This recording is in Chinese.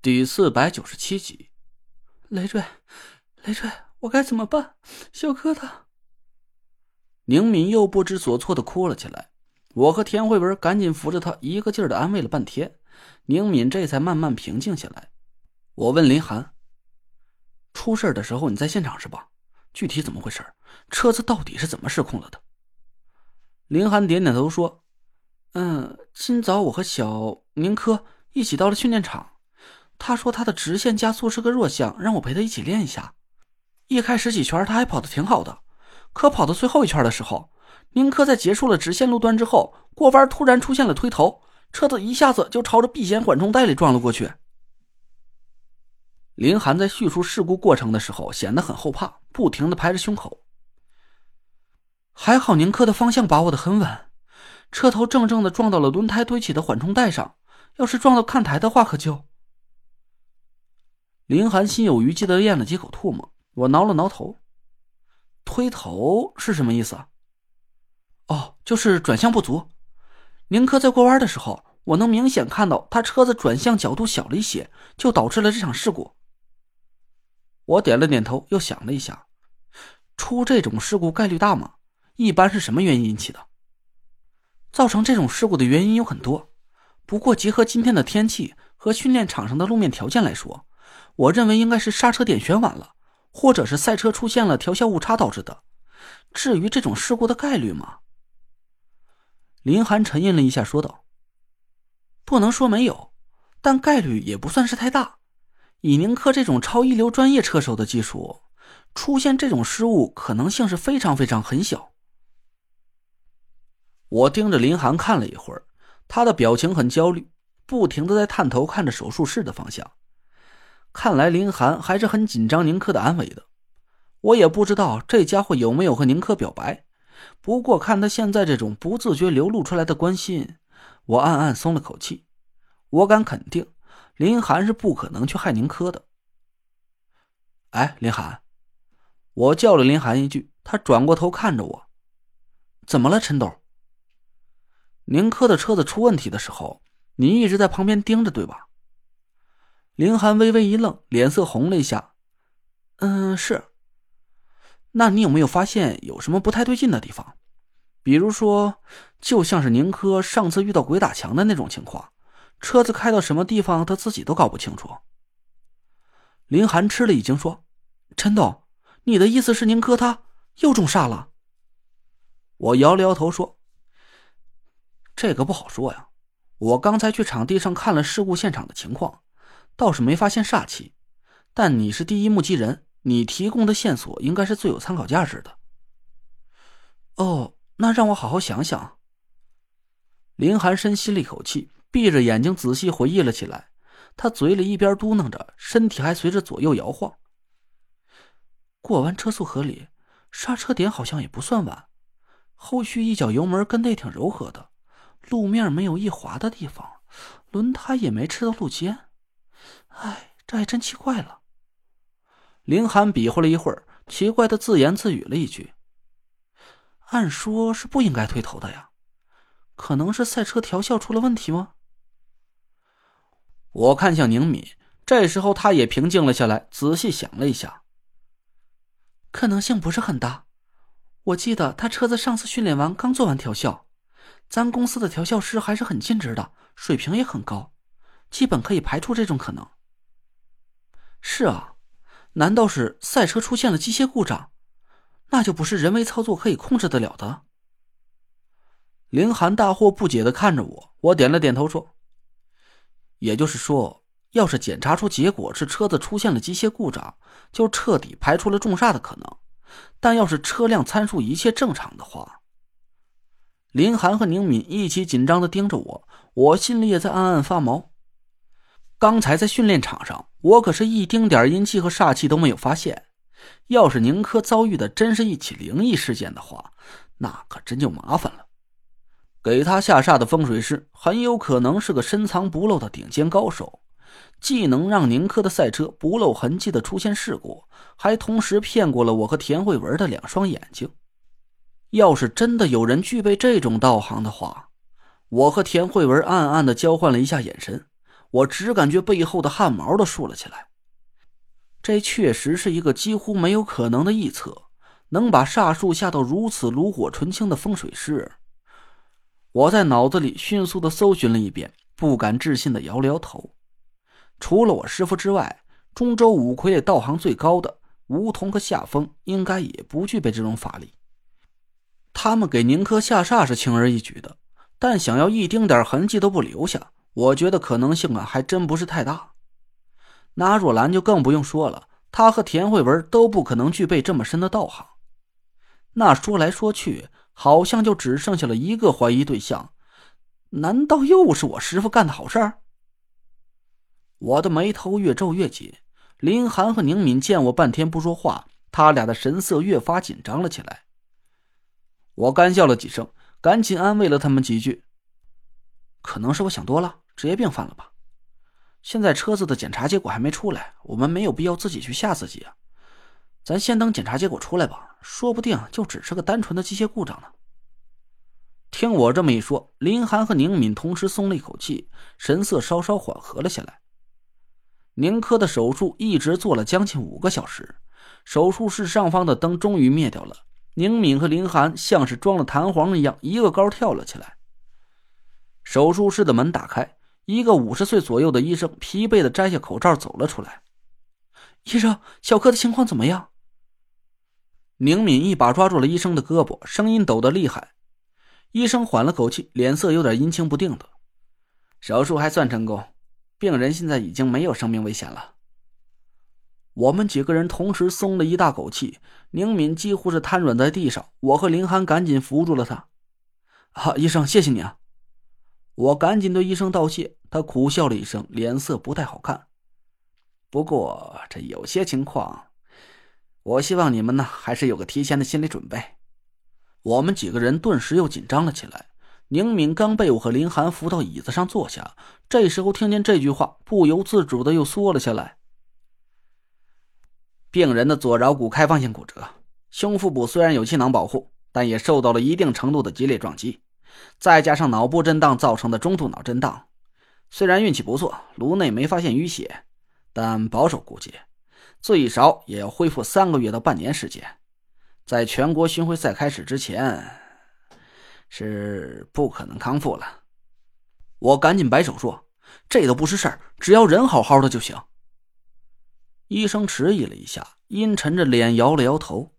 第四百九十七集，累赘，累赘，我该怎么办？小疙瘩。宁敏又不知所措的哭了起来。我和田慧文赶紧扶着她，一个劲儿的安慰了半天，宁敏这才慢慢平静下来。我问林涵：“出事的时候你在现场是吧？具体怎么回事？车子到底是怎么失控了的？”林涵点点头说：“嗯，今早我和小宁珂一起到了训练场。”他说他的直线加速是个弱项，让我陪他一起练一下。一开始几圈他还跑得挺好的，可跑到最后一圈的时候，宁珂在结束了直线路段之后，过弯突然出现了推头，车子一下子就朝着避险缓冲带里撞了过去。林寒在叙述事故过程的时候显得很后怕，不停的拍着胸口。还好宁珂的方向把握的很稳，车头正正的撞到了轮胎堆起的缓冲带上，要是撞到看台的话可就……林寒心有余悸的咽了几口唾沫，我挠了挠头，推头是什么意思？哦，就是转向不足。宁珂在过弯的时候，我能明显看到他车子转向角度小了一些，就导致了这场事故。我点了点头，又想了一下，出这种事故概率大吗？一般是什么原因引起的？造成这种事故的原因有很多，不过结合今天的天气和训练场上的路面条件来说。我认为应该是刹车点选晚了，或者是赛车出现了调校误差导致的。至于这种事故的概率吗，林寒沉吟了一下，说道：“不能说没有，但概率也不算是太大。以宁科这种超一流专业车手的技术，出现这种失误可能性是非常非常很小。”我盯着林寒看了一会儿，他的表情很焦虑，不停的在探头看着手术室的方向。看来林寒还是很紧张宁珂的安危的，我也不知道这家伙有没有和宁珂表白。不过看他现在这种不自觉流露出来的关心，我暗暗松了口气。我敢肯定，林寒是不可能去害宁珂的。哎，林寒，我叫了林寒一句，他转过头看着我：“怎么了，陈斗？宁珂的车子出问题的时候，你一直在旁边盯着，对吧？”林寒微微一愣，脸色红了一下。嗯，是。那你有没有发现有什么不太对劲的地方？比如说，就像是宁珂上次遇到鬼打墙的那种情况，车子开到什么地方他自己都搞不清楚。林寒吃了一惊，说：“陈董，你的意思是宁珂他又中煞了？”我摇了摇头说：“这个不好说呀。我刚才去场地上看了事故现场的情况。”倒是没发现煞气，但你是第一目击人，你提供的线索应该是最有参考价值的。哦，那让我好好想想。林寒深吸了一口气，闭着眼睛仔细回忆了起来。他嘴里一边嘟囔着，身体还随着左右摇晃。过弯车速合理，刹车点好像也不算晚，后续一脚油门跟的也挺柔和的，路面没有易滑的地方，轮胎也没吃到路肩。哎，这还真奇怪了。林寒比划了一会儿，奇怪的自言自语了一句：“按说是不应该推头的呀，可能是赛车调校出了问题吗？”我看向宁敏，这时候他也平静了下来，仔细想了一下，可能性不是很大。我记得他车子上次训练完刚做完调校，咱公司的调校师还是很尽职的，水平也很高，基本可以排除这种可能。是啊，难道是赛车出现了机械故障？那就不是人为操作可以控制得了的。林寒大惑不解的看着我，我点了点头说：“也就是说，要是检查出结果是车子出现了机械故障，就彻底排除了重煞的可能。但要是车辆参数一切正常的话……”林寒和宁敏一起紧张的盯着我，我心里也在暗暗发毛。刚才在训练场上，我可是一丁点阴气和煞气都没有发现。要是宁珂遭遇的真是一起灵异事件的话，那可真就麻烦了。给他下煞的风水师很有可能是个深藏不露的顶尖高手，既能让宁珂的赛车不露痕迹的出现事故，还同时骗过了我和田慧文的两双眼睛。要是真的有人具备这种道行的话，我和田慧文暗暗的交换了一下眼神。我只感觉背后的汗毛都竖了起来。这确实是一个几乎没有可能的臆测，能把煞术下到如此炉火纯青的风水师。我在脑子里迅速的搜寻了一遍，不敢置信的摇了摇头。除了我师傅之外，中州五魁里道行最高的梧桐和夏风，应该也不具备这种法力。他们给宁珂下煞是轻而易举的，但想要一丁点痕迹都不留下，我觉得可能性啊，还真不是太大。那若兰就更不用说了，她和田慧文都不可能具备这么深的道行。那说来说去，好像就只剩下了一个怀疑对象，难道又是我师傅干的好事儿？我的眉头越皱越紧。林寒和宁敏见我半天不说话，他俩的神色越发紧张了起来。我干笑了几声，赶紧安慰了他们几句。可能是我想多了，职业病犯了吧？现在车子的检查结果还没出来，我们没有必要自己去吓自己啊。咱先等检查结果出来吧，说不定就只是个单纯的机械故障呢。听我这么一说，林寒和宁敏同时松了一口气，神色稍稍缓和了下来。宁珂的手术一直做了将近五个小时，手术室上方的灯终于灭掉了。宁敏和林寒像是装了弹簧一样，一个高跳了起来。手术室的门打开，一个五十岁左右的医生疲惫的摘下口罩走了出来。医生，小柯的情况怎么样？宁敏一把抓住了医生的胳膊，声音抖得厉害。医生缓了口气，脸色有点阴晴不定的。手术还算成功。病人现在已经没有生命危险了。我们几个人同时松了一大口气，宁敏几乎是瘫软在地上，我和林寒赶紧扶住了他。啊，医生，谢谢你啊！我赶紧对医生道谢，他苦笑了一声，脸色不太好看。不过这有些情况，我希望你们呢还是有个提前的心理准备。我们几个人顿时又紧张了起来。宁敏刚被我和林寒扶到椅子上坐下，这时候听见这句话，不由自主的又缩了下来。病人的左桡骨开放性骨折，胸腹部虽然有气囊保护，但也受到了一定程度的激烈撞击，再加上脑部震荡造成的中度脑震荡。虽然运气不错，颅内没发现淤血，但保守估计，最少也要恢复三个月到半年时间，在全国巡回赛开始之前。是不可能康复了，我赶紧摆手说：“这都不是事儿，只要人好好的就行。”医生迟疑了一下，阴沉着脸摇了摇头。